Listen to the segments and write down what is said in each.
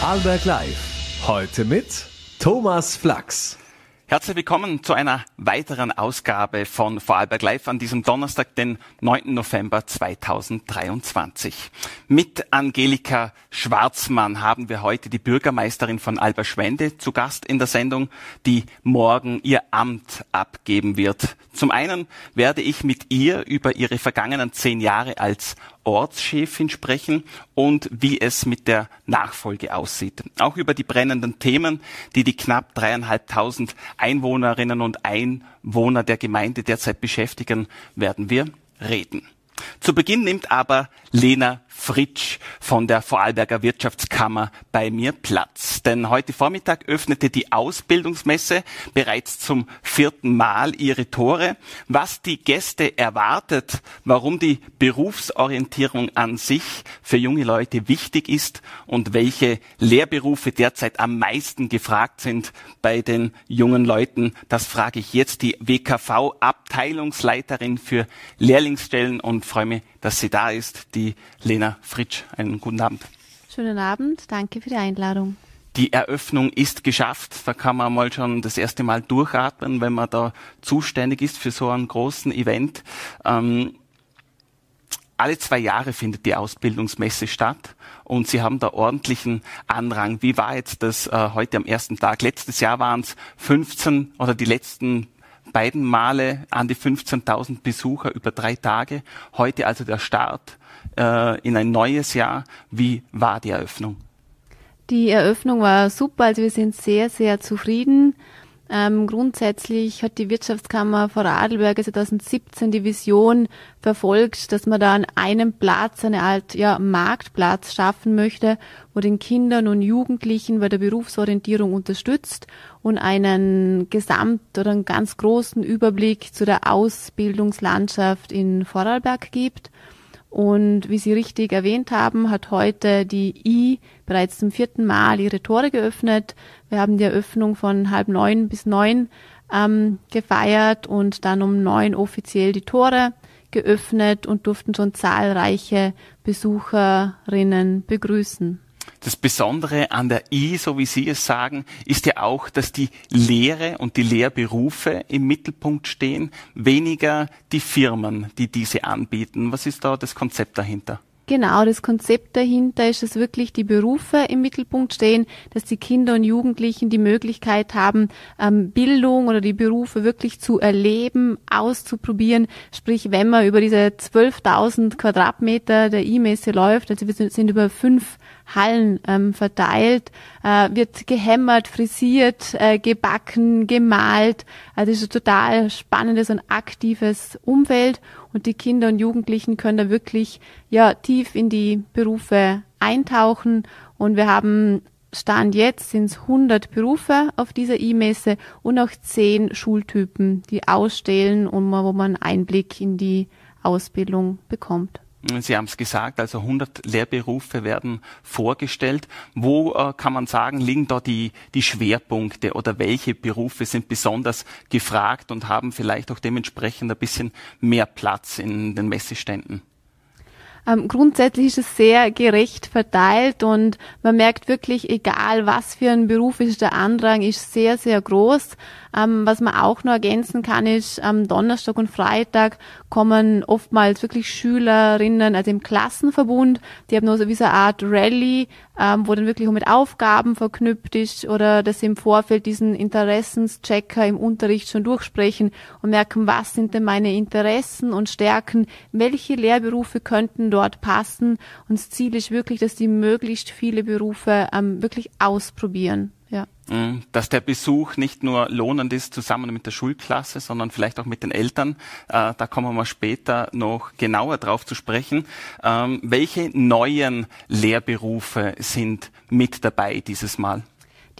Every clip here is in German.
Vorarlberg Live. Heute mit Thomas Flachs. Herzlich willkommen zu einer weiteren Ausgabe von Vorarlberg Live an diesem Donnerstag, den 9. November 2023. Mit Angelika Schwarzmann haben wir heute die Bürgermeisterin von Alberschwende zu Gast in der Sendung, die morgen ihr Amt abgeben wird. Zum einen werde ich mit ihr über ihre vergangenen zehn Jahre als Ortschefin sprechen und wie es mit der Nachfolge aussieht. Auch über die brennenden Themen, die die knapp dreieinhalbtausend Einwohnerinnen und Einwohner der Gemeinde derzeit beschäftigen, werden wir reden. Zu Beginn nimmt aber Lena Fritsch von der Vorarlberger Wirtschaftskammer bei mir Platz. Denn heute Vormittag öffnete die Ausbildungsmesse bereits zum vierten Mal ihre Tore. Was die Gäste erwartet, warum die Berufsorientierung an sich für junge Leute wichtig ist und welche Lehrberufe derzeit am meisten gefragt sind bei den jungen Leuten, das frage ich jetzt die WKV-Abteilungsleiterin für Lehrlingsstellen und freue mich, dass sie da ist, die Lena Fritsch. Einen guten Abend. Schönen Abend, danke für die Einladung. Die Eröffnung ist geschafft. Da kann man mal schon das erste Mal durchatmen, wenn man da zuständig ist für so einen großen Event. Ähm, alle zwei Jahre findet die Ausbildungsmesse statt und Sie haben da ordentlichen Anrang. Wie war jetzt das äh, heute am ersten Tag? Letztes Jahr waren es 15 oder die letzten beiden Male an die 15.000 Besucher über drei Tage. Heute also der Start äh, in ein neues Jahr. Wie war die Eröffnung? Die Eröffnung war super, also wir sind sehr, sehr zufrieden. Ähm, grundsätzlich hat die Wirtschaftskammer Vorarlberg 2017 die Vision verfolgt, dass man da an einem Platz eine Art ja, Marktplatz schaffen möchte, wo den Kindern und Jugendlichen bei der Berufsorientierung unterstützt und einen Gesamt- oder einen ganz großen Überblick zu der Ausbildungslandschaft in Vorarlberg gibt. Und wie Sie richtig erwähnt haben, hat heute die I bereits zum vierten Mal ihre Tore geöffnet. Wir haben die Eröffnung von halb neun bis neun ähm, gefeiert und dann um neun offiziell die Tore geöffnet und durften schon zahlreiche Besucherinnen begrüßen. Das Besondere an der I, so wie Sie es sagen, ist ja auch, dass die Lehre und die Lehrberufe im Mittelpunkt stehen, weniger die Firmen, die diese anbieten. Was ist da das Konzept dahinter? Genau, das Konzept dahinter ist, dass wirklich die Berufe im Mittelpunkt stehen, dass die Kinder und Jugendlichen die Möglichkeit haben, ähm, Bildung oder die Berufe wirklich zu erleben, auszuprobieren. Sprich, wenn man über diese 12.000 Quadratmeter der E-Messe läuft, also wir sind über fünf Hallen ähm, verteilt, äh, wird gehämmert, frisiert, äh, gebacken, gemalt. Also es ist ein total spannendes und aktives Umfeld und die Kinder und Jugendlichen können da wirklich ja tief in die Berufe eintauchen und wir haben Stand jetzt sind es 100 Berufe auf dieser E-Messe und auch 10 Schultypen, die ausstellen und wo man Einblick in die Ausbildung bekommt. Sie haben es gesagt, also 100 Lehrberufe werden vorgestellt. Wo äh, kann man sagen, liegen da die, die Schwerpunkte oder welche Berufe sind besonders gefragt und haben vielleicht auch dementsprechend ein bisschen mehr Platz in den Messeständen? Ähm, grundsätzlich ist es sehr gerecht verteilt und man merkt wirklich, egal was für ein Beruf ist, der Andrang ist sehr, sehr groß. Ähm, was man auch noch ergänzen kann, ist, am Donnerstag und Freitag kommen oftmals wirklich Schülerinnen, also im Klassenverbund, die haben nur so wie so eine Art Rallye, ähm, wo dann wirklich auch mit Aufgaben verknüpft ist oder dass sie im Vorfeld diesen Interessenschecker im Unterricht schon durchsprechen und merken, was sind denn meine Interessen und Stärken, welche Lehrberufe könnten dort passen. Und das Ziel ist wirklich, dass die möglichst viele Berufe ähm, wirklich ausprobieren. Ja. Mhm. Dass der Besuch nicht nur lohnend ist zusammen mit der Schulklasse, sondern vielleicht auch mit den Eltern. Äh, da kommen wir später noch genauer drauf zu sprechen. Ähm, welche neuen Lehrberufe sind mit dabei dieses Mal?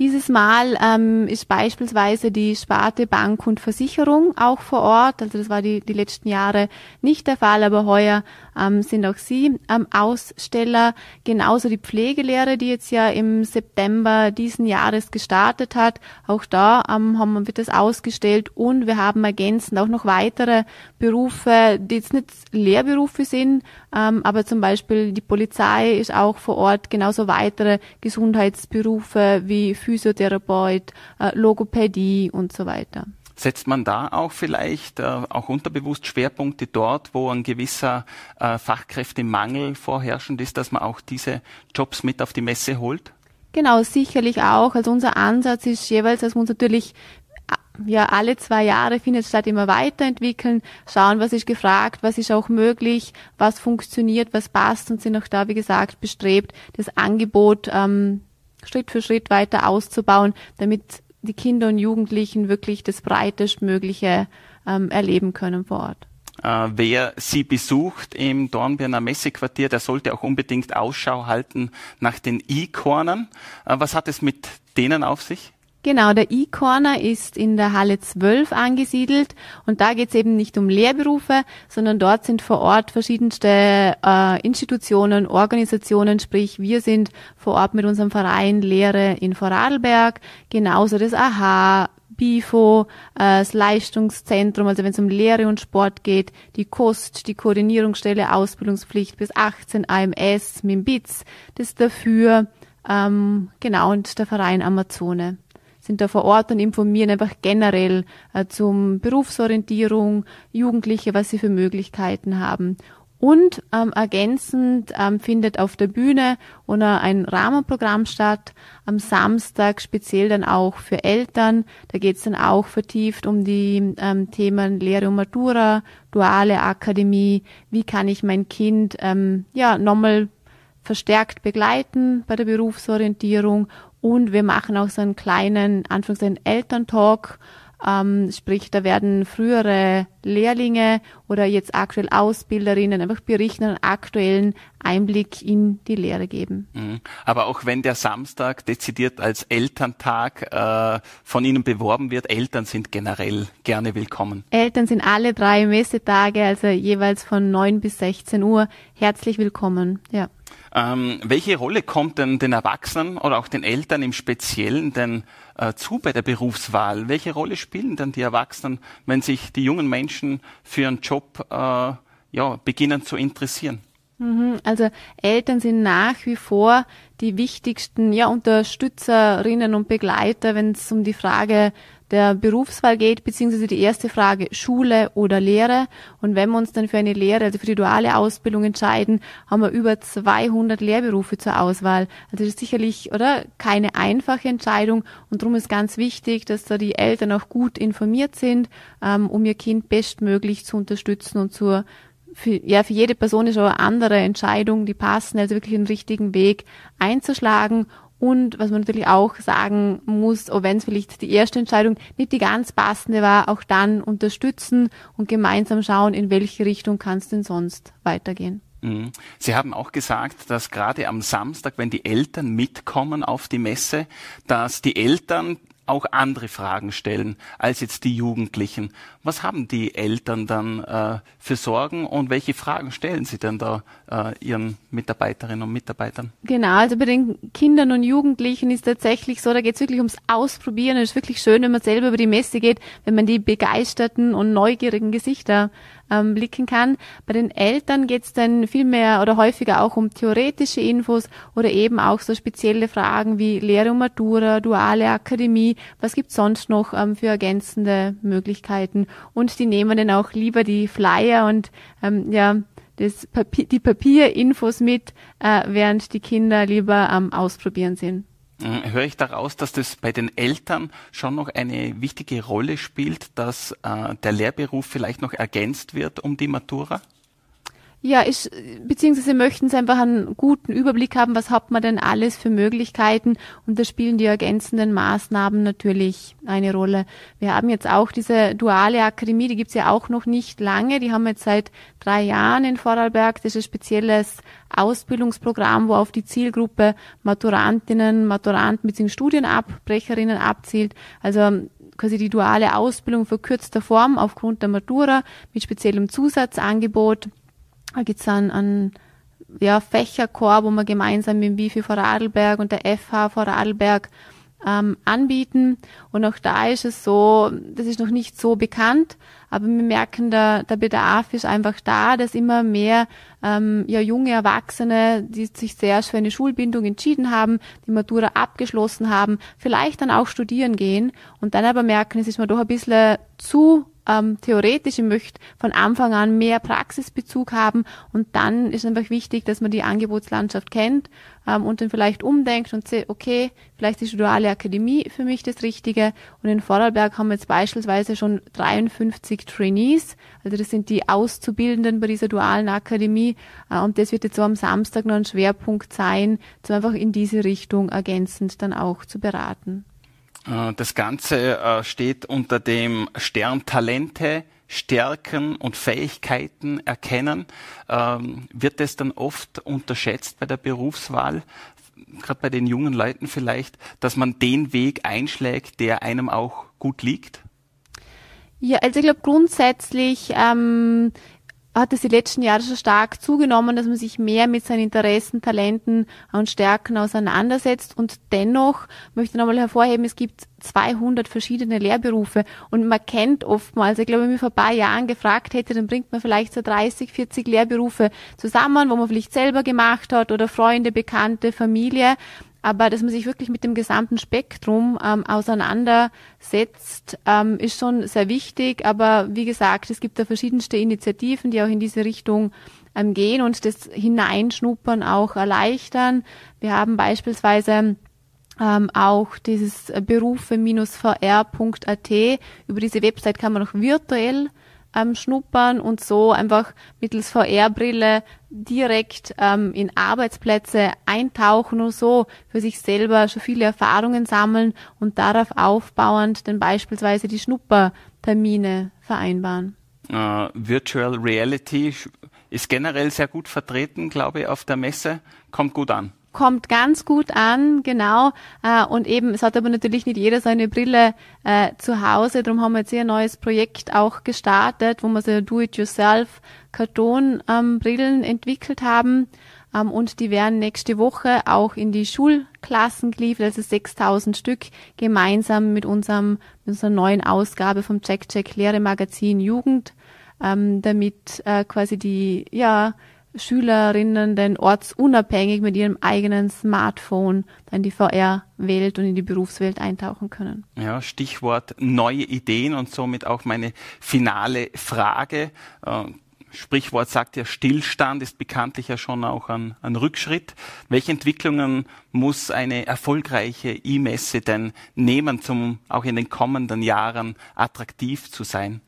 Dieses Mal ähm, ist beispielsweise die Sparte Bank und Versicherung auch vor Ort. Also das war die, die letzten Jahre nicht der Fall, aber heuer ähm, sind auch sie ähm, Aussteller. Genauso die Pflegelehre, die jetzt ja im September diesen Jahres gestartet hat. Auch da ähm, haben wir das ausgestellt und wir haben ergänzend auch noch weitere Berufe, die jetzt nicht Lehrberufe sind, Ähm, aber zum Beispiel die Polizei ist auch vor Ort, genauso weitere Gesundheitsberufe wie Physiotherapeut, äh, Logopädie und so weiter. Setzt man da auch vielleicht äh, auch unterbewusst Schwerpunkte dort, wo ein gewisser äh, Fachkräftemangel vorherrschend ist, dass man auch diese Jobs mit auf die Messe holt? Genau, sicherlich auch. Also unser Ansatz ist jeweils, dass wir uns natürlich ja, alle zwei Jahre findet statt immer weiterentwickeln, schauen, was ist gefragt, was ist auch möglich, was funktioniert, was passt und sind auch da, wie gesagt, bestrebt, das Angebot ähm, Schritt für Schritt weiter auszubauen, damit die Kinder und Jugendlichen wirklich das breitestmögliche ähm, erleben können vor Ort. Äh, wer Sie besucht im Dornbirner Messequartier, der sollte auch unbedingt Ausschau halten nach den E-Cornern. Äh, was hat es mit denen auf sich? Genau, der E-Corner ist in der Halle 12 angesiedelt und da geht es eben nicht um Lehrberufe, sondern dort sind vor Ort verschiedenste äh, Institutionen, Organisationen, sprich wir sind vor Ort mit unserem Verein Lehre in Vorarlberg, genauso das AHA, BIFO, äh, das Leistungszentrum, also wenn es um Lehre und Sport geht, die KOST, die Koordinierungsstelle Ausbildungspflicht bis 18 AMS, MIMBITS, das dafür, ähm, genau, und der Verein Amazone sind da vor Ort und informieren einfach generell äh, zum Berufsorientierung, Jugendliche, was sie für Möglichkeiten haben. Und ähm, ergänzend ähm, findet auf der Bühne oder ein Rahmenprogramm statt, am Samstag speziell dann auch für Eltern. Da geht es dann auch vertieft um die ähm, Themen Lehre und Matura, duale Akademie, wie kann ich mein Kind ähm, ja nochmal verstärkt begleiten bei der Berufsorientierung und wir machen auch so einen kleinen, Anführungszeichen, Elterntalk. Ähm, sprich, da werden frühere Lehrlinge oder jetzt aktuell Ausbilderinnen einfach berichten, einen aktuellen Einblick in die Lehre geben. Mhm. Aber auch wenn der Samstag dezidiert als Elterntag äh, von Ihnen beworben wird, Eltern sind generell gerne willkommen. Eltern sind alle drei Messetage, also jeweils von 9 bis 16 Uhr, herzlich willkommen. Ja. Ähm, welche Rolle kommt denn den Erwachsenen oder auch den Eltern im Speziellen denn äh, zu bei der Berufswahl? Welche Rolle spielen dann die Erwachsenen, wenn sich die jungen Menschen für einen Job äh, ja, beginnen zu interessieren? Mhm, also Eltern sind nach wie vor die wichtigsten ja, Unterstützerinnen und Begleiter, wenn es um die Frage der Berufswahl geht, beziehungsweise die erste Frage Schule oder Lehre. Und wenn wir uns dann für eine Lehre, also für die duale Ausbildung entscheiden, haben wir über 200 Lehrberufe zur Auswahl. Also das ist sicherlich, oder? Keine einfache Entscheidung. Und darum ist ganz wichtig, dass da die Eltern auch gut informiert sind, ähm, um ihr Kind bestmöglich zu unterstützen und zur für, ja, für jede Person ist auch eine andere Entscheidung, die passen, also wirklich einen richtigen Weg einzuschlagen und was man natürlich auch sagen muss, auch wenn es vielleicht die erste Entscheidung nicht die ganz passende war, auch dann unterstützen und gemeinsam schauen, in welche Richtung kann es denn sonst weitergehen. Mhm. Sie haben auch gesagt, dass gerade am Samstag, wenn die Eltern mitkommen auf die Messe, dass die Eltern auch andere Fragen stellen als jetzt die Jugendlichen. Was haben die Eltern dann äh, für Sorgen und welche Fragen stellen sie denn da äh, ihren Mitarbeiterinnen und Mitarbeitern? Genau, also bei den Kindern und Jugendlichen ist tatsächlich so, da geht es wirklich ums Ausprobieren. Es ist wirklich schön, wenn man selber über die Messe geht, wenn man die begeisterten und neugierigen Gesichter ähm, blicken kann. Bei den Eltern geht es dann viel mehr oder häufiger auch um theoretische Infos oder eben auch so spezielle Fragen wie Lehre und Matura, duale Akademie, was gibt's sonst noch ähm, für ergänzende Möglichkeiten. Und die nehmen dann auch lieber die Flyer und ähm, ja, das Papier, die Papierinfos mit, äh, während die Kinder lieber am Ausprobieren sind. Hm, höre ich daraus, dass das bei den Eltern schon noch eine wichtige Rolle spielt, dass äh, der Lehrberuf vielleicht noch ergänzt wird um die Matura? Ja, ich, beziehungsweise möchten sie einfach einen guten Überblick haben, was hat man denn alles für Möglichkeiten und da spielen die ergänzenden Maßnahmen natürlich eine Rolle. Wir haben jetzt auch diese duale Akademie, die gibt's ja auch noch nicht lange, die haben wir jetzt seit drei Jahren in Vorarlberg. Das ist ein spezielles Ausbildungsprogramm, wo auf die Zielgruppe Maturantinnen, Maturanten bzw. Studienabbrecherinnen abzielt. Also quasi die duale Ausbildung verkürzter Form aufgrund der Matura mit speziellem Zusatzangebot da gibt's dann einen ja, Fächerchor, wo man gemeinsam mit dem Wifi Vorarlberg und der FH Vorarlberg ähm, anbieten. Und auch da ist es so, das ist noch nicht so bekannt, aber wir merken, der, der Bedarf ist einfach da, dass immer mehr ähm, ja, junge Erwachsene, die sich sehr für eine Schulbindung entschieden haben, die Matura abgeschlossen haben, vielleicht dann auch studieren gehen und dann aber merken, es ist mir doch ein bisschen zu ähm, theoretisch, ich möchte von Anfang an mehr Praxisbezug haben und dann ist einfach wichtig, dass man die Angebotslandschaft kennt ähm, und dann vielleicht umdenkt und sieht, okay, vielleicht ist die duale Akademie für mich das Richtige. Und in Vorarlberg haben wir jetzt beispielsweise schon 53 Trainees, also das sind die Auszubildenden bei dieser dualen Akademie. Äh, und das wird jetzt so am Samstag noch ein Schwerpunkt sein, so einfach in diese Richtung ergänzend dann auch zu beraten. Äh, das Ganze äh, steht unter dem Stern Talente, Stärken und Fähigkeiten erkennen. Ähm, wird das dann oft unterschätzt bei der Berufswahl? Gerade bei den jungen Leuten vielleicht, dass man den Weg einschlägt, der einem auch gut liegt? Ja, also ich glaube grundsätzlich ähm, hat es die letzten Jahre schon stark zugenommen, dass man sich mehr mit seinen Interessen, Talenten und Stärken auseinandersetzt. Und dennoch möchte ich nochmal hervorheben, es gibt 200 verschiedene Lehrberufe und man kennt oftmals, ich glaube, wenn man vor ein paar Jahren gefragt hätte, dann bringt man vielleicht so 30, 40 Lehrberufe zusammen, wo man vielleicht selber gemacht hat oder Freunde, Bekannte, Familie aber dass man sich wirklich mit dem gesamten Spektrum ähm, auseinandersetzt, ähm, ist schon sehr wichtig. Aber wie gesagt, es gibt da verschiedenste Initiativen, die auch in diese Richtung ähm, gehen und das Hineinschnuppern auch erleichtern. Wir haben beispielsweise ähm, auch dieses berufe-vr.at. Über diese Website kann man auch virtuell ähm, schnuppern und so einfach mittels VR-Brille direkt ähm, in Arbeitsplätze eintauchen und so für sich selber schon viele Erfahrungen sammeln und darauf aufbauend dann beispielsweise die Schnuppertermine vereinbaren. Uh, Virtual Reality ist generell sehr gut vertreten, glaube ich, auf der Messe. Kommt gut an kommt ganz gut an, genau. Äh, und eben, es hat aber natürlich nicht jeder seine Brille äh, zu Hause. Darum haben wir jetzt hier ein neues Projekt auch gestartet, wo wir so Do-it-yourself Kartonbrillen ähm, entwickelt haben. Ähm, und die werden nächste Woche auch in die Schulklassen geliefert, also 6000 Stück, gemeinsam mit unserem, mit unserer neuen Ausgabe vom Check Check Lehre Magazin Jugend, ähm, damit äh, quasi die, ja, Schülerinnen denn ortsunabhängig mit ihrem eigenen Smartphone in die VR-Welt und in die Berufswelt eintauchen können. Ja, Stichwort neue Ideen und somit auch meine finale Frage. Äh, Sprichwort sagt ja, Stillstand ist bekanntlich ja schon auch ein, ein Rückschritt. Welche Entwicklungen muss eine erfolgreiche E-Messe denn nehmen, um auch in den kommenden Jahren attraktiv zu sein?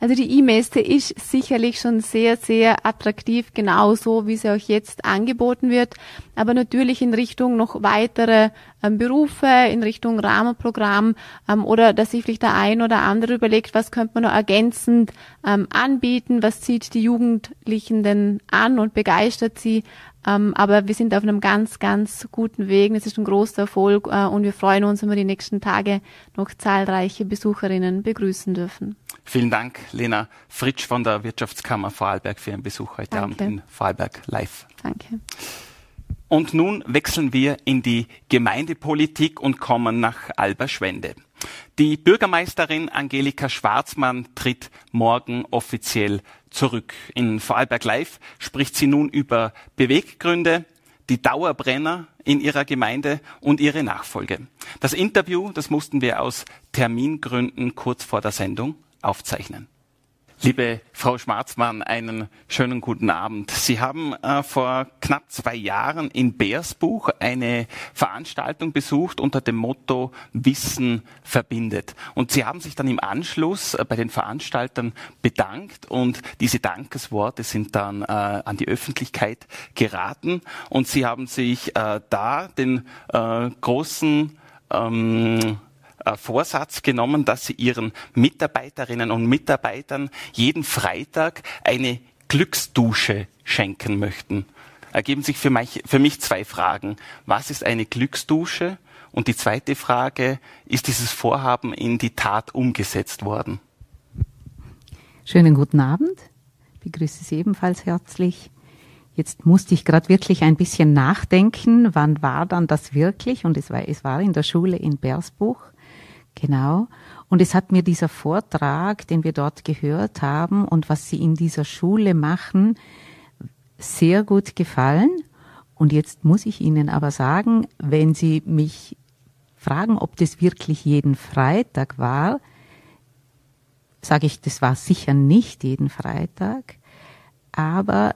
Also die E-Messe ist sicherlich schon sehr, sehr attraktiv, genauso wie sie auch jetzt angeboten wird. Aber natürlich in Richtung noch weitere ähm, Berufe, in Richtung Rahmenprogramm ähm, oder dass sich vielleicht der ein oder andere überlegt, was könnte man noch ergänzend ähm, anbieten, was zieht die Jugendlichen denn an und begeistert sie. Ähm, aber wir sind auf einem ganz, ganz guten Weg. Es ist ein großer Erfolg äh, und wir freuen uns, wenn wir die nächsten Tage noch zahlreiche Besucherinnen begrüßen dürfen. Vielen Dank, Lena Fritsch von der Wirtschaftskammer Vorarlberg für Ihren Besuch heute Danke. Abend in Vorarlberg live. Danke. Und nun wechseln wir in die Gemeindepolitik und kommen nach Alberschwende. Die Bürgermeisterin Angelika Schwarzmann tritt morgen offiziell zurück. In Vorarlberg Live spricht sie nun über Beweggründe, die Dauerbrenner in ihrer Gemeinde und ihre Nachfolge. Das Interview, das mussten wir aus Termingründen kurz vor der Sendung aufzeichnen. Liebe Frau Schmarzmann, einen schönen guten Abend. Sie haben äh, vor knapp zwei Jahren in Bärsbuch eine Veranstaltung besucht unter dem Motto Wissen verbindet. Und Sie haben sich dann im Anschluss äh, bei den Veranstaltern bedankt und diese Dankesworte sind dann äh, an die Öffentlichkeit geraten und Sie haben sich äh, da den äh, großen ähm, äh, Vorsatz genommen, dass sie ihren Mitarbeiterinnen und Mitarbeitern jeden Freitag eine Glücksdusche schenken möchten. Ergeben sich für mich, für mich zwei Fragen. Was ist eine Glücksdusche? Und die zweite Frage, ist dieses Vorhaben in die Tat umgesetzt worden? Schönen guten Abend. Ich begrüße Sie ebenfalls herzlich. Jetzt musste ich gerade wirklich ein bisschen nachdenken, wann war dann das wirklich? Und es war, es war in der Schule in Bersbuch, genau. Und es hat mir dieser Vortrag, den wir dort gehört haben und was sie in dieser Schule machen, sehr gut gefallen. Und jetzt muss ich Ihnen aber sagen, wenn Sie mich fragen, ob das wirklich jeden Freitag war, sage ich, das war sicher nicht jeden Freitag, aber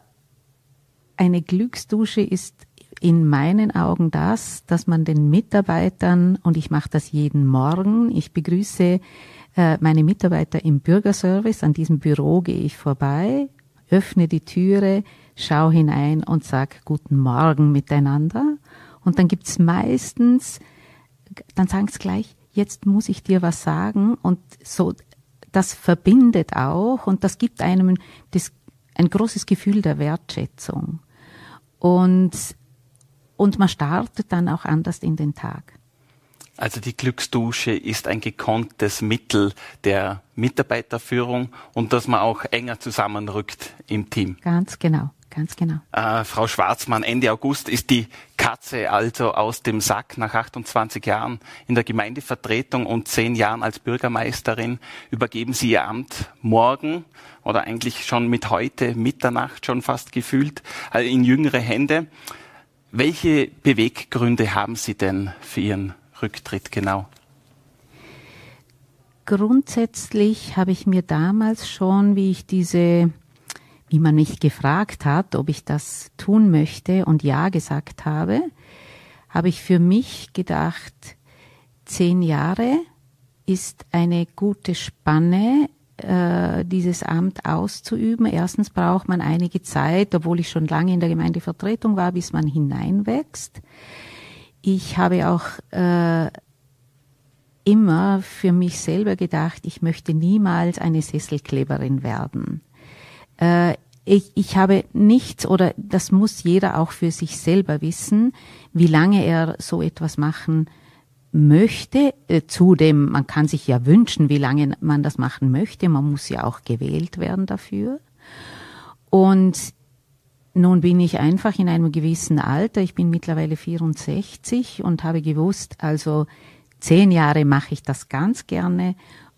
eine Glücksdusche ist in meinen Augen das, dass man den Mitarbeitern, und ich mache das jeden Morgen, ich begrüße äh, meine Mitarbeiter im Bürgerservice, an diesem Büro gehe ich vorbei, öffne die Türe, schau hinein und sag Guten Morgen miteinander. Und dann gibt's meistens, dann sagen sie gleich, jetzt muss ich dir was sagen. Und so, das verbindet auch und das gibt einem das ein großes Gefühl der Wertschätzung. Und, und man startet dann auch anders in den Tag. Also die Glücksdusche ist ein gekonntes Mittel der Mitarbeiterführung und dass man auch enger zusammenrückt im Team. Ganz genau. Ganz genau. Äh, Frau Schwarzmann, Ende August ist die Katze also aus dem Sack nach 28 Jahren in der Gemeindevertretung und zehn Jahren als Bürgermeisterin. Übergeben Sie Ihr Amt morgen oder eigentlich schon mit heute, Mitternacht schon fast gefühlt, also in jüngere Hände. Welche Beweggründe haben Sie denn für Ihren Rücktritt genau? Grundsätzlich habe ich mir damals schon, wie ich diese wie man mich gefragt hat, ob ich das tun möchte und ja gesagt habe, habe ich für mich gedacht, zehn Jahre ist eine gute Spanne, äh, dieses Amt auszuüben. Erstens braucht man einige Zeit, obwohl ich schon lange in der Gemeindevertretung war, bis man hineinwächst. Ich habe auch äh, immer für mich selber gedacht, ich möchte niemals eine Sesselkleberin werden. Äh, ich, ich habe nichts oder das muss jeder auch für sich selber wissen, wie lange er so etwas machen möchte. Äh, zudem, man kann sich ja wünschen, wie lange man das machen möchte. Man muss ja auch gewählt werden dafür. Und nun bin ich einfach in einem gewissen Alter. Ich bin mittlerweile 64 und habe gewusst, also zehn Jahre mache ich das ganz gerne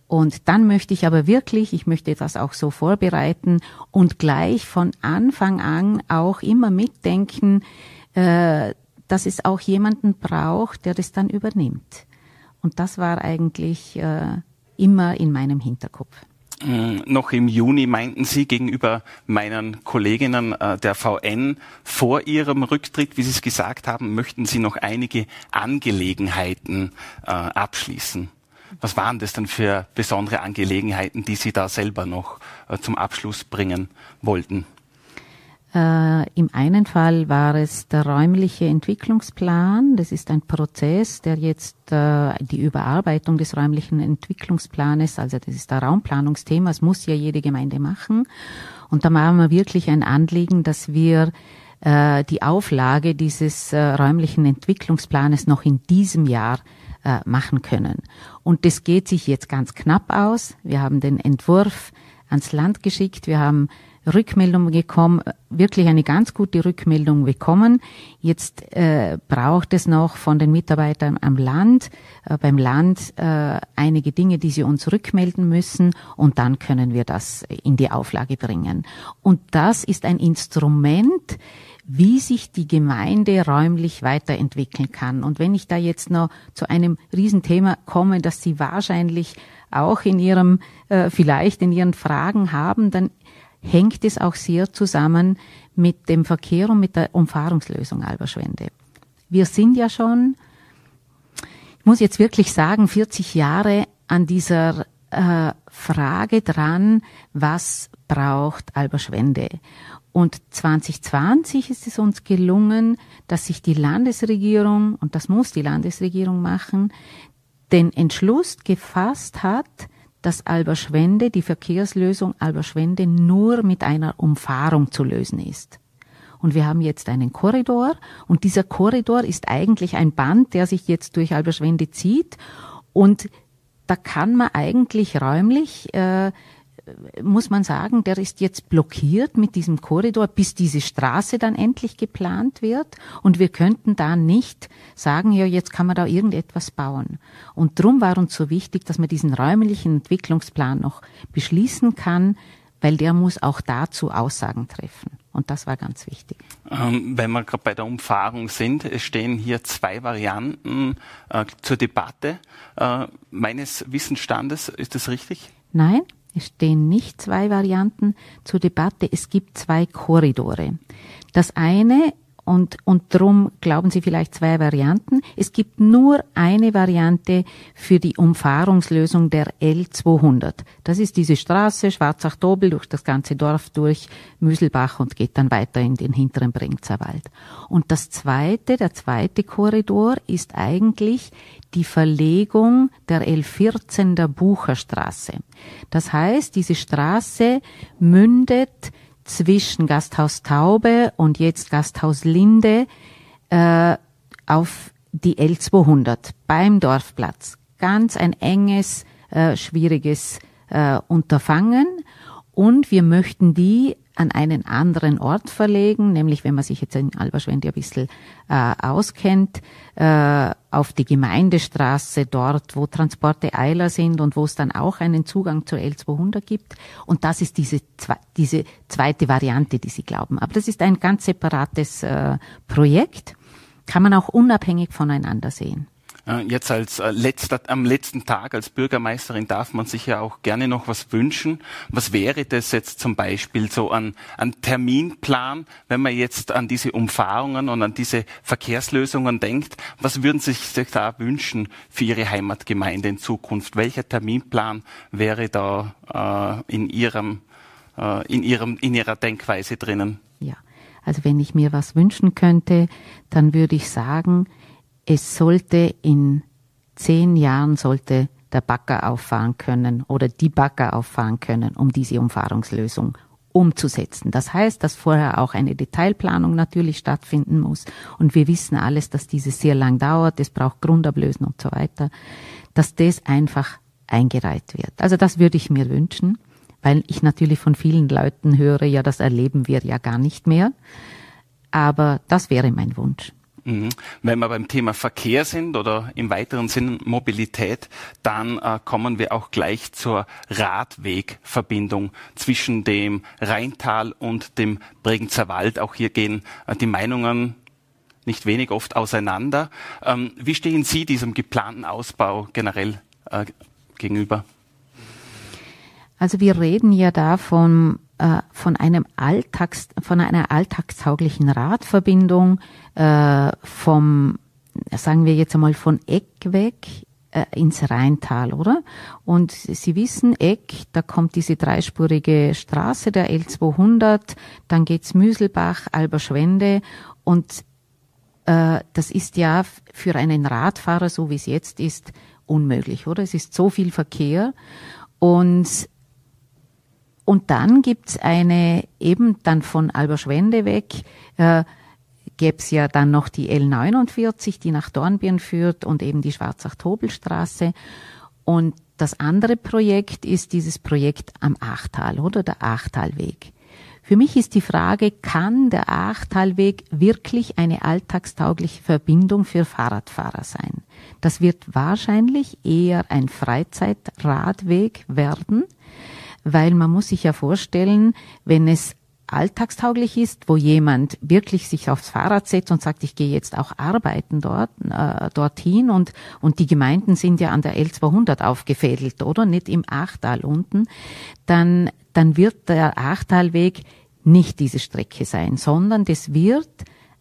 und dann möchte ich aber wirklich, ich möchte das auch so vorbereiten und gleich von Anfang an auch immer mitdenken, äh, dass es auch jemanden braucht, der das dann übernimmt. Und das war eigentlich äh, immer in meinem Hinterkopf. Hm, noch im Juni meinten Sie gegenüber meinen Kolleginnen äh, der VN vor Ihrem Rücktritt, wie Sie es gesagt haben, möchten Sie noch einige Angelegenheiten äh, abschließen. Was waren das denn für besondere Angelegenheiten, die Sie da selber noch äh, zum Abschluss bringen wollten? Äh, Im einen Fall war es der räumliche Entwicklungsplan. Das ist ein Prozess, der jetzt äh, die Überarbeitung des räumlichen Entwicklungsplanes, also das ist der Raumplanungsthema, das muss ja jede Gemeinde machen. Und da war mir wirklich ein Anliegen, dass wir äh, die Auflage dieses äh, räumlichen Entwicklungsplanes noch in diesem Jahr äh, machen können. Und das geht sich jetzt ganz knapp aus. Wir haben den Entwurf ans Land geschickt. Wir haben Rückmeldung bekommen, wirklich eine ganz gute Rückmeldung bekommen. Jetzt äh, braucht es noch von den Mitarbeitern am Land, äh, beim Land äh, einige Dinge, die sie uns rückmelden müssen und dann können wir das in die Auflage bringen. Und das ist ein Instrument, wie sich die Gemeinde räumlich weiterentwickeln kann. Und wenn ich da jetzt noch zu einem Riesenthema komme, das Sie wahrscheinlich auch in Ihrem, äh, vielleicht in Ihren Fragen haben, dann hängt es auch sehr zusammen mit dem Verkehr und mit der Umfahrungslösung Alberschwende. Wir sind ja schon, ich muss jetzt wirklich sagen, 40 Jahre an dieser äh, Frage dran, was braucht Alberschwende? Und 2020 ist es uns gelungen, dass sich die Landesregierung, und das muss die Landesregierung machen, den Entschluss gefasst hat, dass Alberschwende, die Verkehrslösung Alberschwende nur mit einer Umfahrung zu lösen ist. Und wir haben jetzt einen Korridor und dieser Korridor ist eigentlich ein Band, der sich jetzt durch Alberschwende zieht und da kann man eigentlich räumlich äh, muss man sagen, der ist jetzt blockiert mit diesem Korridor, bis diese Straße dann endlich geplant wird. Und wir könnten da nicht sagen, ja, jetzt kann man da irgendetwas bauen. Und drum war uns so wichtig, dass man diesen räumlichen Entwicklungsplan noch beschließen kann, weil der muss auch dazu Aussagen treffen. Und das war ganz wichtig. Ähm, wenn wir gerade bei der Umfahrung sind, es stehen hier zwei Varianten äh, zur Debatte. Äh, meines Wissensstandes, ist das richtig? Nein, es stehen nicht zwei Varianten zur Debatte. Es gibt zwei Korridore. Das eine und, und drum glauben Sie vielleicht zwei Varianten. Es gibt nur eine Variante für die Umfahrungslösung der L200. Das ist diese Straße Schwarzach-Dobel durch das ganze Dorf durch Müselbach und geht dann weiter in den hinteren Bringzerwald. Und das zweite, der zweite Korridor ist eigentlich die Verlegung der L14 der Bucherstraße. Das heißt, diese Straße mündet zwischen Gasthaus Taube und jetzt Gasthaus Linde äh, auf die L200 beim Dorfplatz. Ganz ein enges, äh, schwieriges äh, Unterfangen. Und wir möchten die an einen anderen Ort verlegen, nämlich wenn man sich jetzt in Alberschwende ein bisschen äh, auskennt, äh, auf die Gemeindestraße dort, wo Transporte Eiler sind und wo es dann auch einen Zugang zur L200 gibt. Und das ist diese, diese zweite Variante, die Sie glauben. Aber das ist ein ganz separates äh, Projekt, kann man auch unabhängig voneinander sehen. Jetzt als äh, letzter, am letzten Tag als Bürgermeisterin darf man sich ja auch gerne noch was wünschen. Was wäre das jetzt zum Beispiel so an, an Terminplan, wenn man jetzt an diese Umfahrungen und an diese Verkehrslösungen denkt? Was würden Sie sich da wünschen für Ihre Heimatgemeinde in Zukunft? Welcher Terminplan wäre da äh, in Ihrem, äh, in Ihrem, in Ihrer Denkweise drinnen? Ja. Also wenn ich mir was wünschen könnte, dann würde ich sagen, es sollte in zehn Jahren sollte der Bagger auffahren können oder die Bagger auffahren können, um diese Umfahrungslösung umzusetzen. Das heißt, dass vorher auch eine Detailplanung natürlich stattfinden muss. Und wir wissen alles, dass dieses sehr lang dauert, es braucht Grundablösen und so weiter, dass das einfach eingereiht wird. Also das würde ich mir wünschen, weil ich natürlich von vielen Leuten höre, ja, das erleben wir ja gar nicht mehr. Aber das wäre mein Wunsch. Mhm. Wenn wir beim Thema Verkehr sind oder im weiteren Sinn Mobilität, dann äh, kommen wir auch gleich zur Radwegverbindung zwischen dem Rheintal und dem Bregenzer Wald. Auch hier gehen äh, die Meinungen nicht wenig oft auseinander. Ähm, wie stehen Sie diesem geplanten Ausbau generell äh, gegenüber? Also wir reden ja da von äh, von einem Alltags, von einer alltagstauglichen Radverbindung äh, vom, sagen wir jetzt einmal von Eck weg äh, ins Rheintal, oder? Und Sie wissen, Eck, da kommt diese dreispurige Straße der L200, dann geht's Müselbach, Alberschwende und äh, das ist ja für einen Radfahrer, so wie es jetzt ist, unmöglich, oder? Es ist so viel Verkehr und und dann gibt's eine, eben dann von Alberschwende weg, äh, gäbe ja dann noch die L49, die nach Dornbirn führt und eben die Schwarzach-Tobel-Straße. Und das andere Projekt ist dieses Projekt am Achtal oder der Achtalweg. Für mich ist die Frage, kann der Achtalweg wirklich eine alltagstaugliche Verbindung für Fahrradfahrer sein? Das wird wahrscheinlich eher ein Freizeitradweg werden, weil man muss sich ja vorstellen, wenn es alltagstauglich ist, wo jemand wirklich sich aufs Fahrrad setzt und sagt, ich gehe jetzt auch arbeiten dort, äh, dorthin und, und die Gemeinden sind ja an der L200 aufgefädelt, oder? Nicht im Achtal unten, dann, dann wird der Achtalweg nicht diese Strecke sein, sondern das wird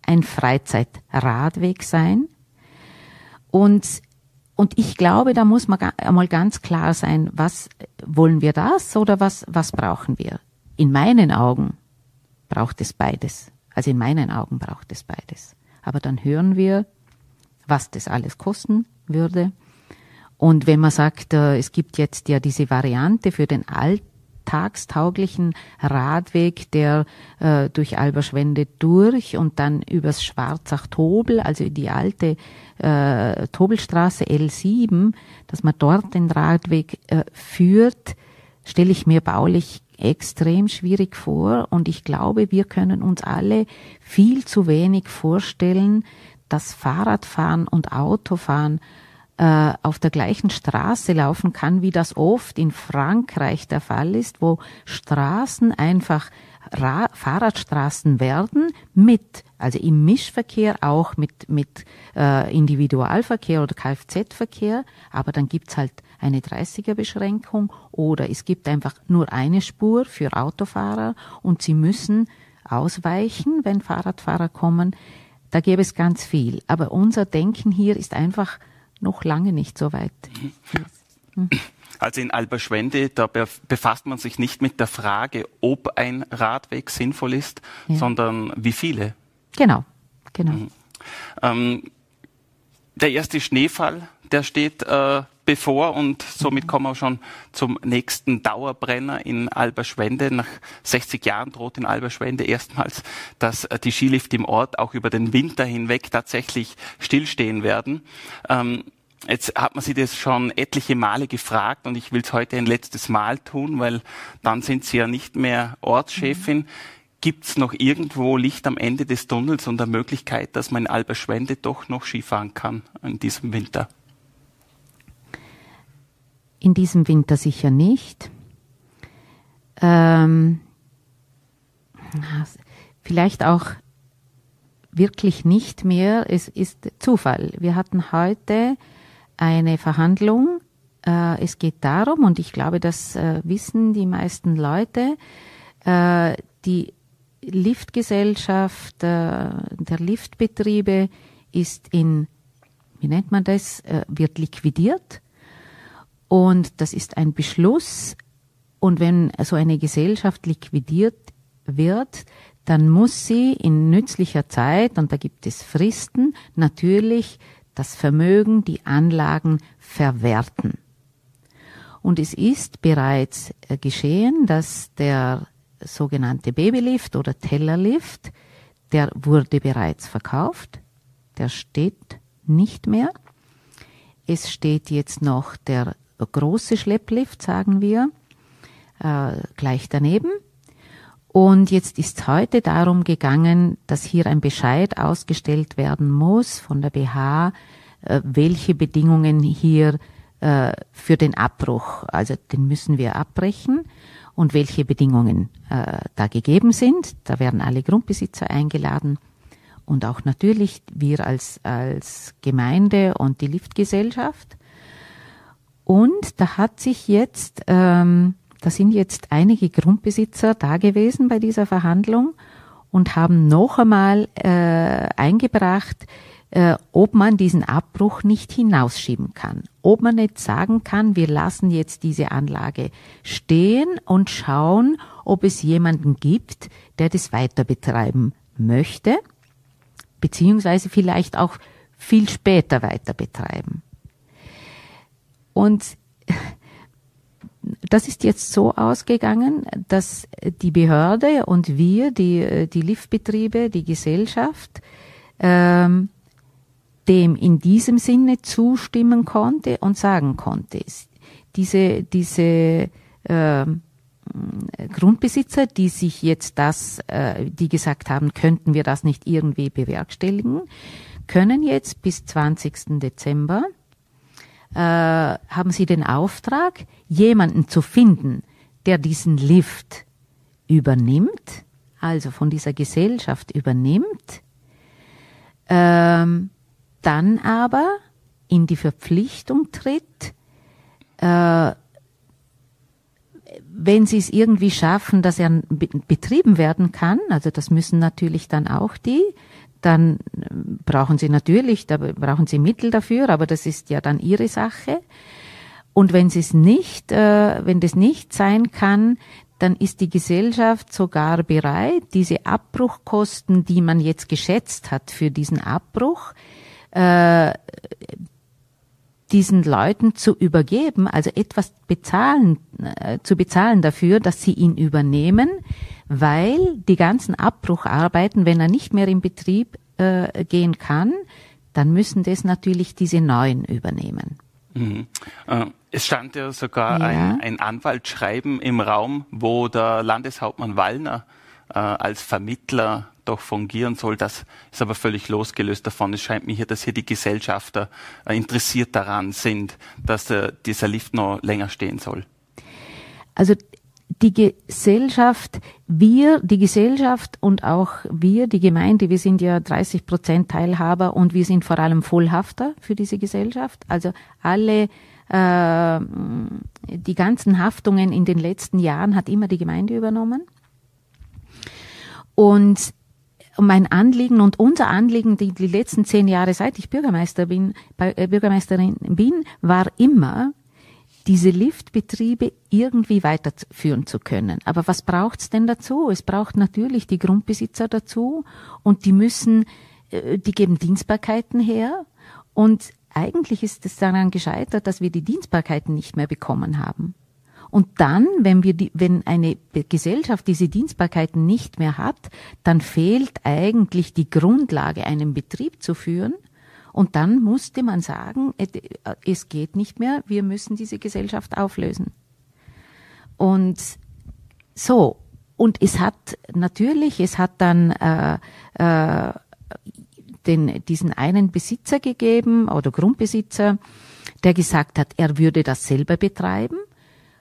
ein Freizeitradweg sein. Und und ich glaube, da muss man einmal ganz klar sein, was wollen wir das oder was, was brauchen wir? In meinen Augen braucht es beides. Also in meinen Augen braucht es beides. Aber dann hören wir, was das alles kosten würde. Und wenn man sagt, äh, es gibt jetzt ja diese Variante für den Alt tagstauglichen Radweg, der äh, durch Alberschwende durch und dann übers Schwarzach-Tobel, also die alte äh, Tobelstraße L7, dass man dort den Radweg äh, führt, stelle ich mir baulich extrem schwierig vor. Und ich glaube, wir können uns alle viel zu wenig vorstellen, dass Fahrradfahren und Autofahren äh, auf der gleichen Straße laufen kann, wie das oft in Frankreich der Fall ist, wo Straßen einfach Ra Fahrradstraßen werden mit, also im Mischverkehr auch mit, mit äh, Individualverkehr oder Kfz-Verkehr, aber dann gibt's halt eine 30er-Beschränkung oder es gibt einfach nur eine Spur für Autofahrer und sie müssen ausweichen, wenn Fahrradfahrer kommen. Da gäbe es ganz viel. Aber unser Denken hier ist einfach noch lange nicht so weit. Mhm. Also in Alberschwende, da befasst man sich nicht mit der Frage, ob ein Radweg sinnvoll ist, ja. sondern wie viele. Genau, genau. Mhm. Ähm, der erste Schneefall, der steht äh, bevor und somit kommen wir schon zum nächsten Dauerbrenner in Alberschwende. Nach 60 Jahren droht in Alberschwende erstmals, dass äh, die Skilift im Ort auch über den Winter hinweg tatsächlich stillstehen werden. Ähm, Jetzt hat man sich das schon etliche Male gefragt und ich will es heute ein letztes Mal tun, weil dann sind Sie ja nicht mehr Ortschefin. Mhm. Gibt es noch irgendwo Licht am Ende des Tunnels und eine Möglichkeit, dass man in Alberschwende doch noch Skifahren kann in diesem Winter? In diesem Winter sicher nicht. Ähm, vielleicht auch wirklich nicht mehr. Es ist Zufall. Wir hatten heute eine Verhandlung. Äh, es geht darum, und ich glaube, das äh, wissen die meisten Leute, äh, die Liftgesellschaft äh, der Liftbetriebe ist in, wie nennt man das, äh, wird liquidiert und das ist ein Beschluss. Und wenn so eine Gesellschaft liquidiert wird, dann muss sie in nützlicher Zeit, und da gibt es Fristen, natürlich das Vermögen, die Anlagen verwerten. Und es ist bereits äh, geschehen, dass der sogenannte Babylift oder Tellerlift, der wurde bereits verkauft, der steht nicht mehr. Es steht jetzt noch der große Schlepplift, sagen wir, äh, gleich daneben. Und jetzt ist heute darum gegangen, dass hier ein Bescheid ausgestellt werden muss von der BH, äh, welche Bedingungen hier äh, für den Abbruch, also den müssen wir abbrechen und welche Bedingungen da gegeben sind. Da werden alle Grundbesitzer eingeladen und auch natürlich wir als, als Gemeinde und die Liftgesellschaft. Und da hat sich jetzt, ähm, da sind jetzt einige Grundbesitzer da gewesen bei dieser Verhandlung und haben noch einmal äh, eingebracht, äh, ob man diesen Abbruch nicht hinausschieben kann. Ob man nicht sagen kann, wir lassen jetzt diese Anlage stehen und schauen, ob es jemanden gibt, der das weiter betreiben möchte, beziehungsweise vielleicht auch viel später weiter betreiben. Und das ist jetzt so ausgegangen, dass die Behörde und wir, die, die Liftbetriebe, die Gesellschaft, ähm, dem in diesem Sinne zustimmen konnte und sagen konnte, diese, diese äh, Grundbesitzer, die sich jetzt das, äh, die gesagt haben, könnten wir das nicht irgendwie bewerkstelligen, können jetzt bis 20. Dezember äh, haben Sie den Auftrag, jemanden zu finden, der diesen Lift übernimmt, also von dieser Gesellschaft übernimmt, ähm, dann aber in die Verpflichtung tritt, äh, wenn sie es irgendwie schaffen, dass er betrieben werden kann, also das müssen natürlich dann auch die, dann äh, brauchen sie natürlich, da brauchen sie Mittel dafür, aber das ist ja dann ihre Sache. Und wenn sie es nicht, äh, wenn das nicht sein kann, dann ist die Gesellschaft sogar bereit, diese Abbruchkosten, die man jetzt geschätzt hat für diesen Abbruch, äh, diesen Leuten zu übergeben, also etwas bezahlen, äh, zu bezahlen dafür, dass sie ihn übernehmen, weil die ganzen Abbrucharbeiten, wenn er nicht mehr in Betrieb äh, gehen kann, dann müssen das natürlich diese Neuen übernehmen. Mhm. Äh, es stand ja sogar ja. Ein, ein Anwaltsschreiben im Raum, wo der Landeshauptmann Wallner äh, als Vermittler doch fungieren soll. Das ist aber völlig losgelöst davon. Es scheint mir hier, dass hier die Gesellschafter äh, interessiert daran sind, dass äh, dieser Lift noch länger stehen soll. Also die Gesellschaft, wir, die Gesellschaft und auch wir, die Gemeinde, wir sind ja 30 Prozent Teilhaber und wir sind vor allem Vollhafter für diese Gesellschaft. Also alle äh, die ganzen Haftungen in den letzten Jahren hat immer die Gemeinde übernommen. Und mein Anliegen und unser Anliegen die, die letzten zehn Jahre, seit ich Bürgermeister bin, äh, Bürgermeisterin bin, war immer, diese Liftbetriebe irgendwie weiterführen zu können. Aber was braucht's denn dazu? Es braucht natürlich die Grundbesitzer dazu und die müssen, äh, die geben Dienstbarkeiten her und eigentlich ist es daran gescheitert, dass wir die Dienstbarkeiten nicht mehr bekommen haben. Und dann, wenn wir die, wenn eine Gesellschaft diese Dienstbarkeiten nicht mehr hat, dann fehlt eigentlich die Grundlage, einen Betrieb zu führen. Und dann musste man sagen, äh, es geht nicht mehr, wir müssen diese Gesellschaft auflösen. Und so, und es hat natürlich, es hat dann äh, äh, den, diesen einen Besitzer gegeben oder Grundbesitzer, der gesagt hat, er würde das selber betreiben.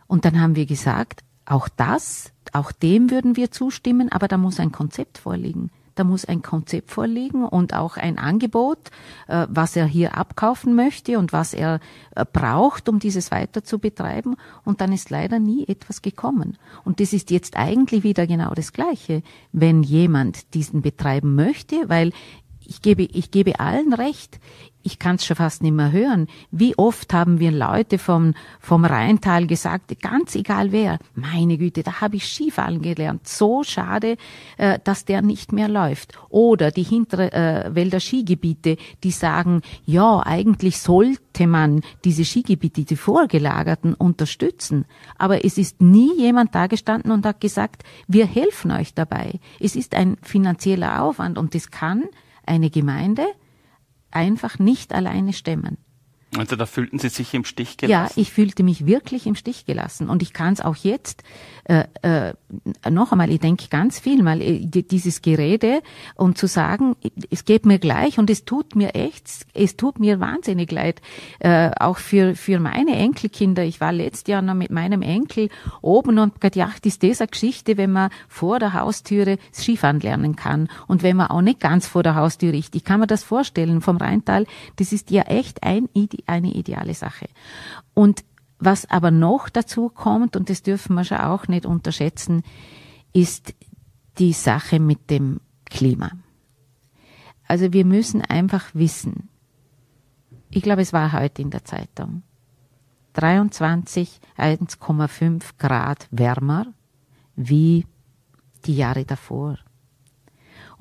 Und dann haben wir gesagt, auch das, auch dem würden wir zustimmen, aber da muss ein Konzept vorliegen. Da muss ein Konzept vorliegen und auch ein Angebot, äh, was er hier abkaufen möchte und was er äh, braucht, um dieses weiter zu betreiben. Und dann ist leider nie etwas gekommen. Und das ist jetzt eigentlich wieder genau das Gleiche. Wenn jemand diesen betreiben möchte, weil ich gebe, ich gebe allen recht ich kann es schon fast nicht mehr hören. Wie oft haben wir Leute vom, vom Rheintal gesagt, ganz egal wer, meine Güte, da habe ich Skifahren gelernt. So schade, äh, dass der nicht mehr läuft. Oder die hintere äh, Wälder Skigebiete, die sagen, ja, eigentlich sollte man diese Skigebiete, die vorgelagerten, unterstützen. Aber es ist nie jemand da gestanden und hat gesagt, wir helfen euch dabei. Es ist ein finanzieller Aufwand und das kann eine Gemeinde einfach nicht alleine stemmen. Also da fühlten Sie sich im Stich gelassen? Ja, ich fühlte mich wirklich im Stich gelassen. Und ich kann es auch jetzt äh, äh, noch einmal, ich denke ganz viel mal, äh, dieses Gerede und zu sagen, es geht mir gleich und es tut mir echt, es tut mir wahnsinnig leid. Äh, auch für, für meine Enkelkinder. Ich war letztes Jahr noch mit meinem Enkel oben und gedacht, ist das eine Geschichte, wenn man vor der Haustüre Skifahren lernen kann. Und wenn man auch nicht ganz vor der Haustüre ist. Ich kann mir das vorstellen vom Rheintal. Das ist ja echt ein Ide eine ideale Sache. Und was aber noch dazu kommt, und das dürfen wir schon auch nicht unterschätzen, ist die Sache mit dem Klima. Also wir müssen einfach wissen, ich glaube, es war heute in der Zeitung, 23, 1,5 Grad wärmer wie die Jahre davor.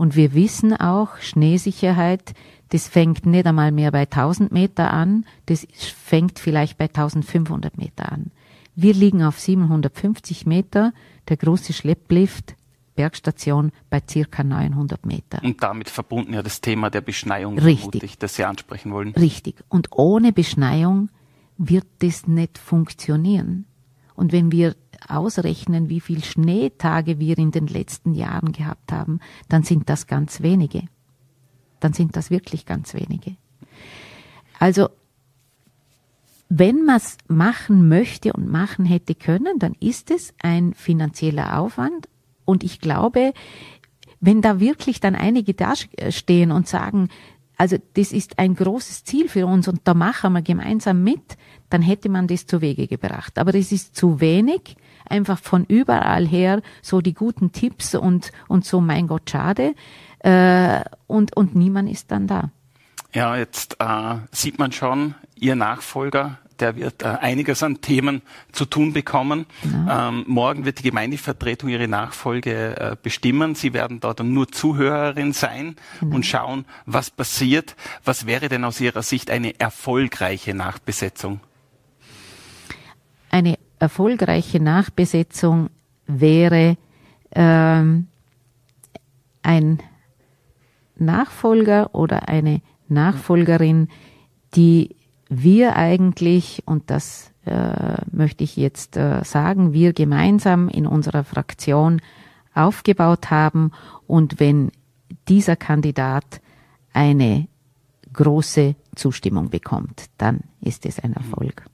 Und wir wissen auch, Schneesicherheit das fängt nicht einmal mehr bei 1000 Meter an, das fängt vielleicht bei 1500 Meter an. Wir liegen auf 750 Meter, der große Schlepplift Bergstation bei circa 900 Meter. Und damit verbunden ja das Thema der Beschneiung, Richtig. Ich, das Sie ansprechen wollen. Richtig. Und ohne Beschneiung wird das nicht funktionieren. Und wenn wir ausrechnen, wie viel Schneetage wir in den letzten Jahren gehabt haben, dann sind das ganz wenige dann sind das wirklich ganz wenige. Also wenn man es machen möchte und machen hätte können, dann ist es ein finanzieller Aufwand. Und ich glaube, wenn da wirklich dann einige da stehen und sagen, also das ist ein großes Ziel für uns und da machen wir gemeinsam mit, dann hätte man das zu Wege gebracht. Aber es ist zu wenig, einfach von überall her so die guten Tipps und, und so, mein Gott, schade äh, und, und niemand ist dann da. Ja, jetzt äh, sieht man schon, Ihr Nachfolger, der wird äh, einiges an Themen zu tun bekommen. Genau. Ähm, morgen wird die Gemeindevertretung ihre Nachfolge äh, bestimmen. Sie werden dort dann nur Zuhörerin sein genau. und schauen, was passiert. Was wäre denn aus Ihrer Sicht eine erfolgreiche Nachbesetzung? Eine erfolgreiche Nachbesetzung wäre ähm, ein Nachfolger oder eine Nachfolgerin, die wir eigentlich, und das äh, möchte ich jetzt äh, sagen, wir gemeinsam in unserer Fraktion aufgebaut haben und wenn dieser Kandidat eine große Zustimmung bekommt, dann ist es ein Erfolg.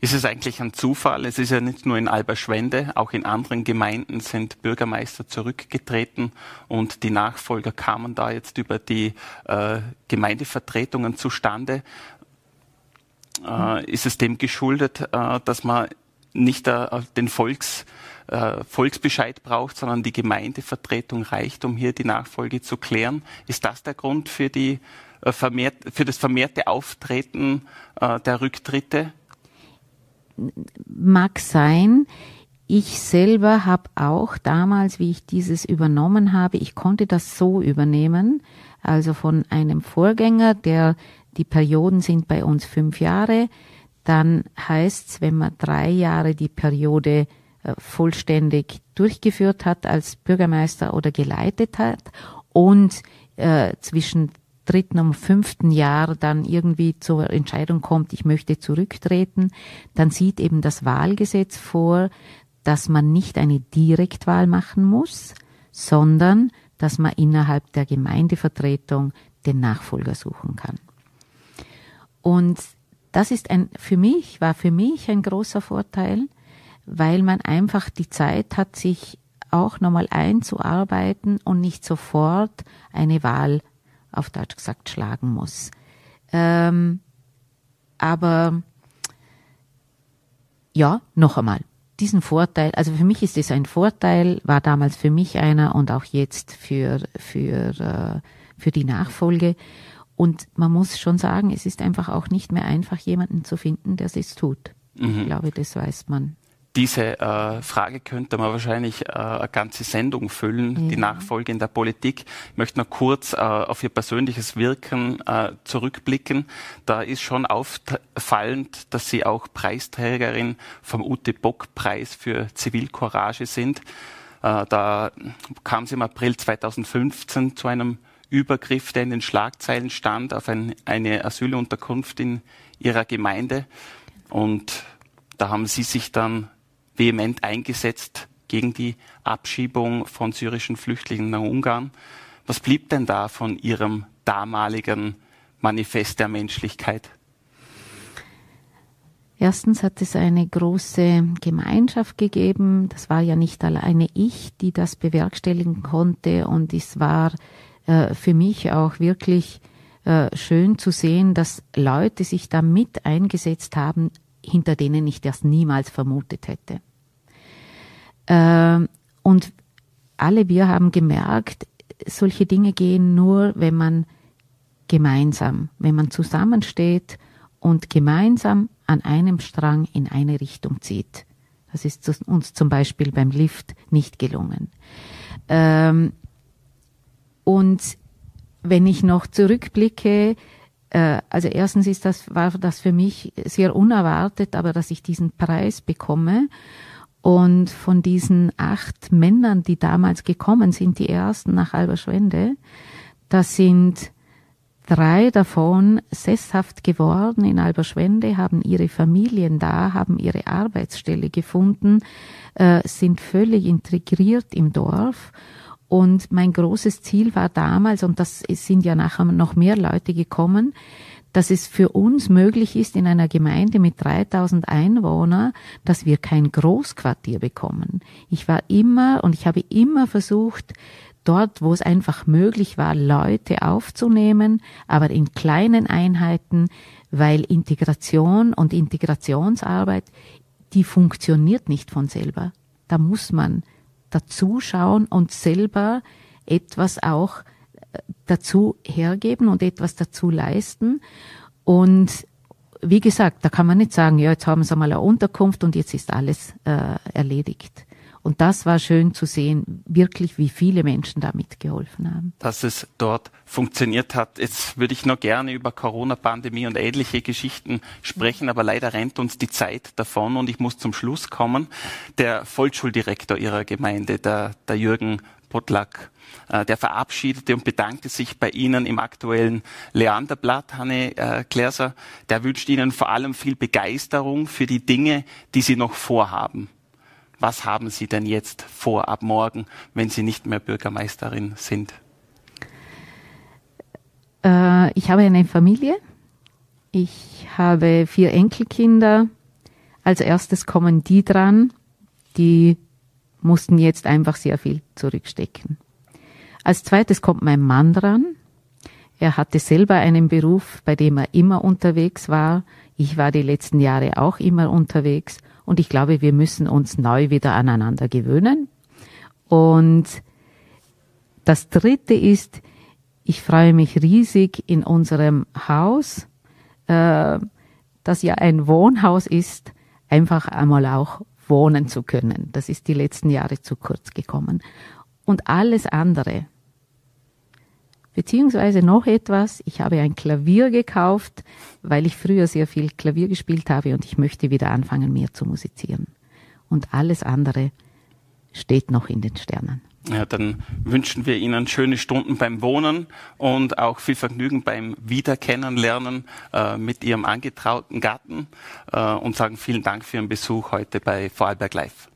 Ist es eigentlich ein Zufall? Es ist ja nicht nur in Alberschwende, auch in anderen Gemeinden sind Bürgermeister zurückgetreten und die Nachfolger kamen da jetzt über die äh, Gemeindevertretungen zustande. Äh, ist es dem geschuldet, äh, dass man nicht äh, den Volks, äh, Volksbescheid braucht, sondern die Gemeindevertretung reicht, um hier die Nachfolge zu klären? Ist das der Grund für, die, äh, vermehrt, für das vermehrte Auftreten der Rücktritte? Mag sein. Ich selber habe auch damals, wie ich dieses übernommen habe, ich konnte das so übernehmen, also von einem Vorgänger, der die Perioden sind bei uns fünf Jahre, dann heißt es, wenn man drei Jahre die Periode äh, vollständig durchgeführt hat als Bürgermeister oder geleitet hat und äh, zwischen dritten und fünften Jahr dann irgendwie zur Entscheidung kommt, ich möchte zurücktreten, dann sieht eben das Wahlgesetz vor, dass man nicht eine Direktwahl machen muss, sondern dass man innerhalb der Gemeindevertretung den Nachfolger suchen kann. Und das ist ein, für mich, war für mich ein großer Vorteil, weil man einfach die Zeit hat, sich auch nochmal einzuarbeiten und nicht sofort eine Wahl auf Deutsch gesagt schlagen muss. Ähm, aber ja, noch einmal, diesen Vorteil, also für mich ist es ein Vorteil, war damals für mich einer und auch jetzt für, für, äh, für die Nachfolge. Und man muss schon sagen, es ist einfach auch nicht mehr einfach, jemanden zu finden, der es tut. Mhm. Ich glaube, das weiß man diese äh, Frage könnte man wahrscheinlich äh, eine ganze Sendung füllen, ja. die Nachfolge in der Politik. Ich möchte noch kurz äh, auf Ihr persönliches Wirken äh, zurückblicken. Da ist schon auffallend, dass Sie auch Preisträgerin vom Ute Bock Preis für Zivilcourage sind. Äh, da kam es im April 2015 zu einem Übergriff, der in den Schlagzeilen stand, auf ein, eine Asylunterkunft in Ihrer Gemeinde. Und da haben Sie sich dann vehement eingesetzt gegen die Abschiebung von syrischen Flüchtlingen nach Ungarn. Was blieb denn da von Ihrem damaligen Manifest der Menschlichkeit? Erstens hat es eine große Gemeinschaft gegeben. Das war ja nicht alleine ich, die das bewerkstelligen konnte. Und es war äh, für mich auch wirklich äh, schön zu sehen, dass Leute sich da mit eingesetzt haben, hinter denen ich das niemals vermutet hätte. Ähm, und alle wir haben gemerkt, solche Dinge gehen nur, wenn man gemeinsam, wenn man zusammensteht und gemeinsam an einem Strang in eine Richtung zieht. Das ist uns zum Beispiel beim Lift nicht gelungen. Ähm, und wenn ich noch zurückblicke, äh, also erstens ist das, war das für mich sehr unerwartet, aber dass ich diesen Preis bekomme. Und von diesen acht Männern, die damals gekommen sind, die ersten nach Alberschwende, da sind drei davon sesshaft geworden in Alberschwende, haben ihre Familien da, haben ihre Arbeitsstelle gefunden, äh, sind völlig integriert im Dorf. Und mein großes Ziel war damals, und das sind ja nachher noch mehr Leute gekommen, dass es für uns möglich ist, in einer Gemeinde mit 3000 Einwohnern, dass wir kein Großquartier bekommen. Ich war immer und ich habe immer versucht, dort, wo es einfach möglich war, Leute aufzunehmen, aber in kleinen Einheiten, weil Integration und Integrationsarbeit, die funktioniert nicht von selber. Da muss man dazuschauen und selber etwas auch dazu hergeben und etwas dazu leisten. Und wie gesagt, da kann man nicht sagen, ja, jetzt haben sie mal eine Unterkunft und jetzt ist alles äh, erledigt. Und das war schön zu sehen, wirklich, wie viele Menschen da mitgeholfen haben. Dass es dort funktioniert hat. Jetzt würde ich noch gerne über Corona-Pandemie und ähnliche Geschichten sprechen, aber leider rennt uns die Zeit davon und ich muss zum Schluss kommen. Der Vollschuldirektor Ihrer Gemeinde, der, der Jürgen Potlack. Äh, der verabschiedete und bedankte sich bei Ihnen im aktuellen Leanderblatt, Hanne äh, Gläser. Der wünscht Ihnen vor allem viel Begeisterung für die Dinge, die Sie noch vorhaben. Was haben Sie denn jetzt vor ab morgen, wenn Sie nicht mehr Bürgermeisterin sind? Äh, ich habe eine Familie. Ich habe vier Enkelkinder. Als erstes kommen die dran, die mussten jetzt einfach sehr viel zurückstecken. Als zweites kommt mein Mann dran. Er hatte selber einen Beruf, bei dem er immer unterwegs war. Ich war die letzten Jahre auch immer unterwegs. Und ich glaube, wir müssen uns neu wieder aneinander gewöhnen. Und das dritte ist, ich freue mich riesig in unserem Haus, äh, das ja ein Wohnhaus ist, einfach einmal auch wohnen zu können. Das ist die letzten Jahre zu kurz gekommen. Und alles andere, beziehungsweise noch etwas, ich habe ein Klavier gekauft, weil ich früher sehr viel Klavier gespielt habe und ich möchte wieder anfangen, mehr zu musizieren. Und alles andere steht noch in den Sternen. Ja, dann wünschen wir Ihnen schöne Stunden beim Wohnen und auch viel Vergnügen beim Wiederkennenlernen äh, mit Ihrem angetrauten Gatten äh, und sagen vielen Dank für Ihren Besuch heute bei Vorarlberg Live.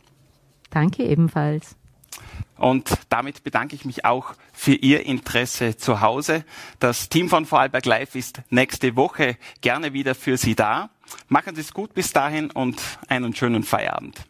Danke ebenfalls. Und damit bedanke ich mich auch für Ihr Interesse zu Hause. Das Team von Vorarlberg Live ist nächste Woche gerne wieder für Sie da. Machen Sie es gut bis dahin und einen schönen Feierabend.